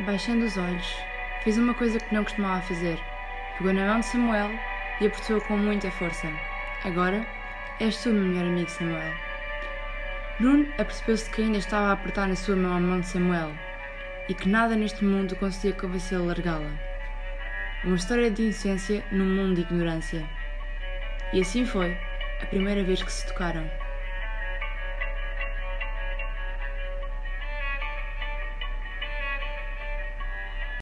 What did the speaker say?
Baixando os olhos, fiz uma coisa que não costumava fazer. Pegou na mão de Samuel e apertou-a com muita força. Agora és tu, meu melhor amigo Samuel. Bruno apercebeu-se que ainda estava a apertar na sua mão a mão de Samuel e que nada neste mundo conseguia convencê-lo a largá-la. Uma história de inocência num mundo de ignorância. E assim foi, a primeira vez que se tocaram.